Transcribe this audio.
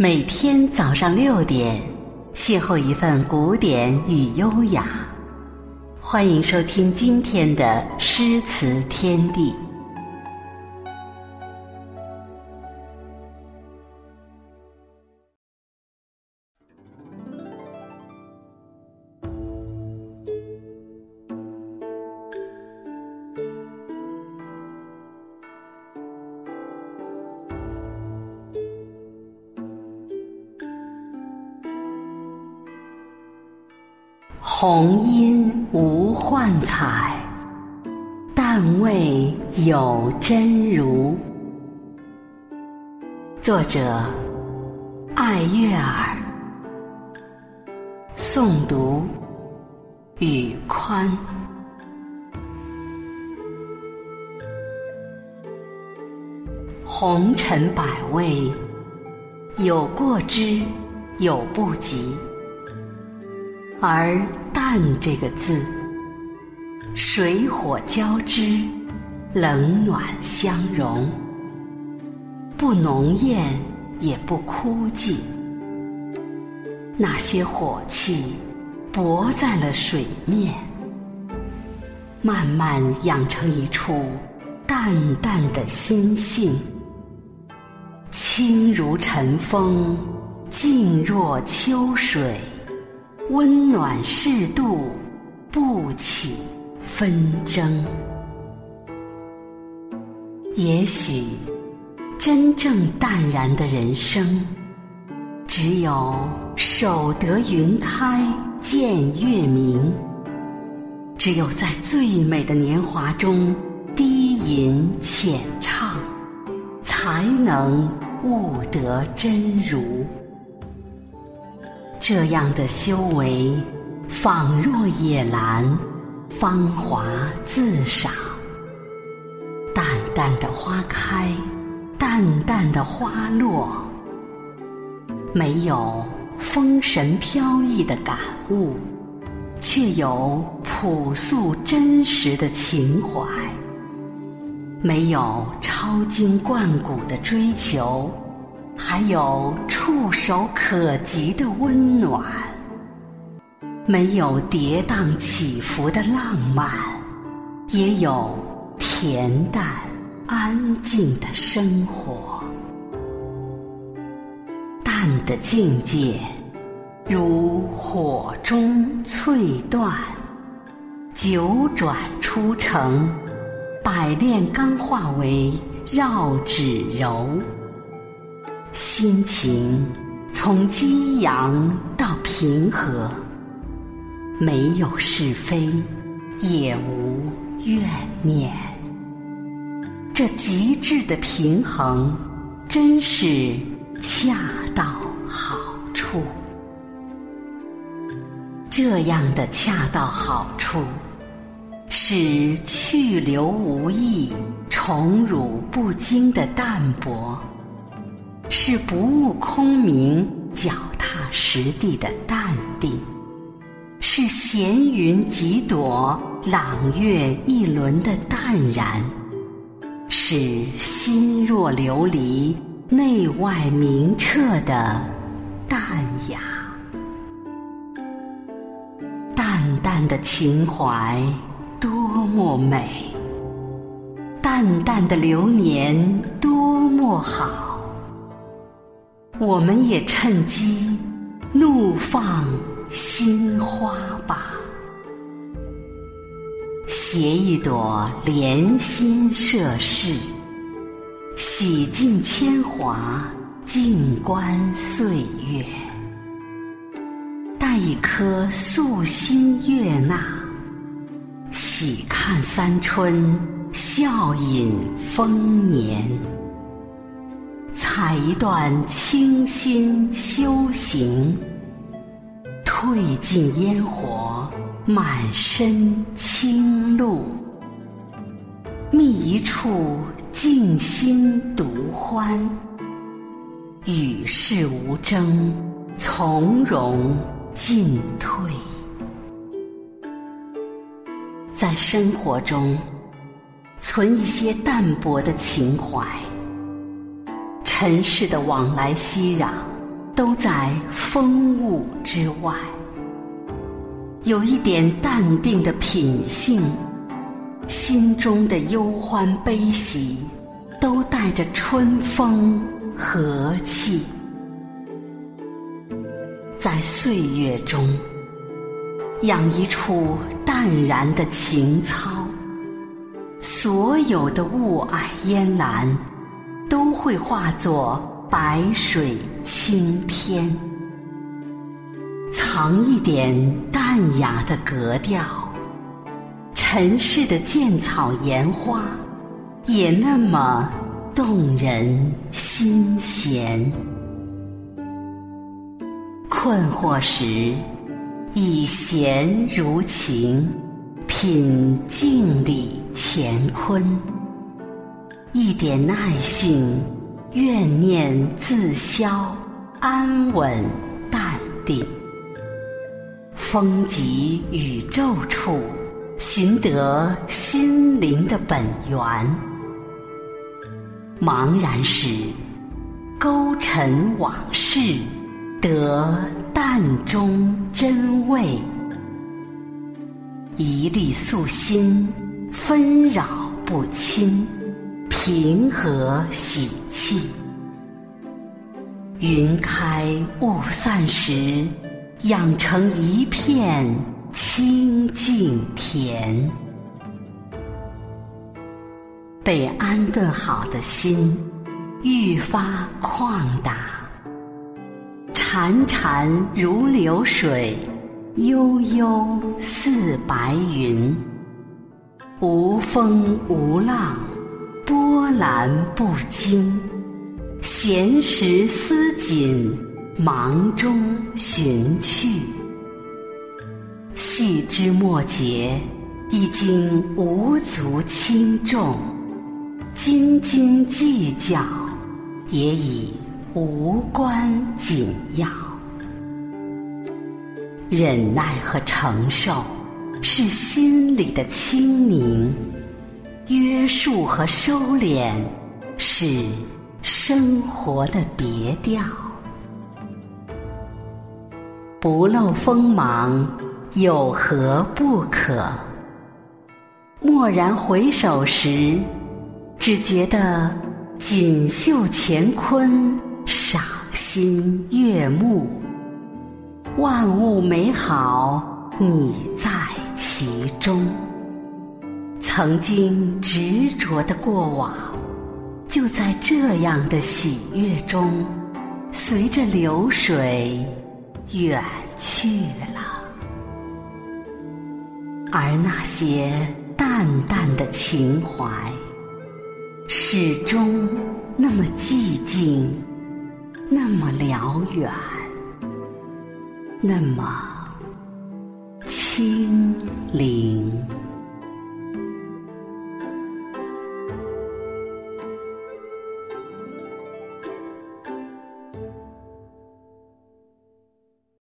每天早上六点，邂逅一份古典与优雅。欢迎收听今天的诗词天地。红音无幻彩，但为有真如。作者：艾月儿。诵读：宇宽。红尘百味，有过之，有不及。而“淡”这个字，水火交织，冷暖相融，不浓艳也不枯寂。那些火气薄在了水面，慢慢养成一处淡淡的心性，清如晨风，静若秋水。温暖适度，不起纷争。也许，真正淡然的人生，只有守得云开见月明。只有在最美的年华中低吟浅唱，才能悟得真如。这样的修为，仿若野兰，芳华自赏。淡淡的花开，淡淡的花落，没有风神飘逸的感悟，却有朴素真实的情怀；没有超经贯古的追求。还有触手可及的温暖，没有跌宕起伏的浪漫，也有恬淡安静的生活。淡的境界，如火中淬断，九转出成，百炼钢化为绕指柔。心情从激扬到平和，没有是非，也无怨念。这极致的平衡，真是恰到好处。这样的恰到好处，使去留无意、宠辱不惊的淡泊。是不悟空明、脚踏实地的淡定，是闲云几朵、朗月一轮的淡然，是心若琉璃、内外明澈的淡雅。淡淡的情怀多么美，淡淡的流年多么好。我们也趁机怒放心花吧，携一朵莲心摄事，洗尽铅华，静观岁月；带一颗素心悦纳，喜看三春，笑饮丰年。采一段清新修行，褪尽烟火，满身清露；觅一处静心独欢，与世无争，从容进退。在生活中，存一些淡泊的情怀。尘世的往来熙攘，都在风物之外。有一点淡定的品性，心中的忧欢悲喜，都带着春风和气。在岁月中，养一处淡然的情操，所有的雾霭烟岚，都会化作白水青天。藏一点淡雅的格调，尘世的见草言花，也那么动人心弦。困惑时，以闲如情，品静里乾坤。一点耐性，怨念自消，安稳淡定。风急宇宙处，寻得心灵的本源。茫然时，勾陈往事。得淡中真味，一粒素心，纷扰不侵，平和喜气。云开雾散时，养成一片清净田。被安顿好的心，愈发旷达。潺潺如流水，悠悠似白云。无风无浪，澜不惊。闲时思锦，忙中寻趣。细枝末节，已经无足轻重；斤斤计较，也已。无关紧要，忍耐和承受是心里的清宁；约束和收敛是生活的别调。不露锋芒有何不可？蓦然回首时，只觉得锦绣乾坤。赏心悦目，万物美好，你在其中。曾经执着的过往，就在这样的喜悦中，随着流水远去了。而那些淡淡的情怀，始终那么寂静。那么辽远，那么清灵。